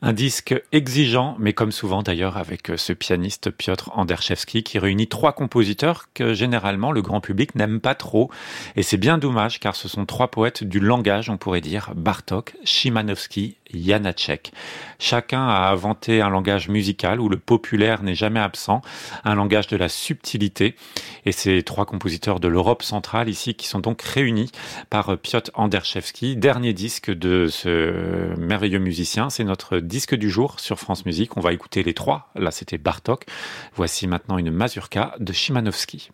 Un disque exigeant, mais comme souvent d'ailleurs avec ce pianiste Piotr Anderchevski qui réunit trois compositeurs que généralement le grand public n'aime pas trop. Et c'est bien dommage car ce sont trois poètes du langage, on pourrait dire, Bartok, Chimanovski, Janacek. Chacun a inventé un langage musical où le populaire n'est jamais absent, un langage de la subtilité. Et ces trois compositeurs de l'Europe centrale ici qui sont donc réunis par Piotr Anderchevski. Dernier disque de ce merveilleux musicien, c'est notre disque du jour sur France Musique. On va écouter les trois. Là, c'était Bartok. Voici maintenant une mazurka de Chimanovski.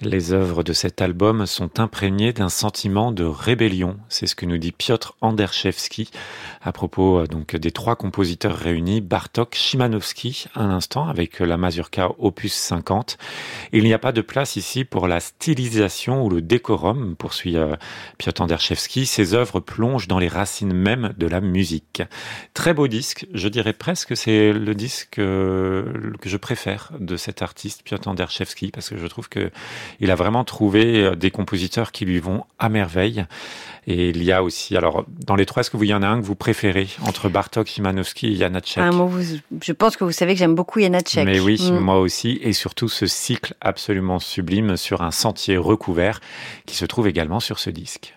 Les œuvres de cet album sont imprégnées d'un sentiment de rébellion. C'est ce que nous dit Piotr Anderchevski à propos euh, donc des trois compositeurs réunis, Bartok, Chimanovski, un instant avec la mazurka opus 50. Il n'y a pas de place ici pour la stylisation ou le décorum, poursuit euh, Piotr Anderchevski. Ces œuvres plongent dans les racines mêmes de la musique. Très beau disque, je dirais presque c'est le disque euh, que je préfère de cet artiste Piotr Anderchevski parce que je trouve que il a vraiment trouvé euh, des compositeurs qui lui vont à merveille. Et il y a aussi, alors, dans les trois, est-ce que vous, y en a un que vous préférez entre Bartok, Simanowski et Janacek ah, Je pense que vous savez que j'aime beaucoup Janacek. Mais oui, mm. moi aussi. Et surtout ce cycle absolument sublime sur un sentier recouvert qui se trouve également sur ce disque.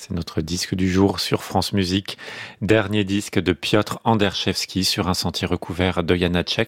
C'est notre disque du jour sur France Musique. Dernier disque de Piotr Anderszewski sur un sentier recouvert de Janacek.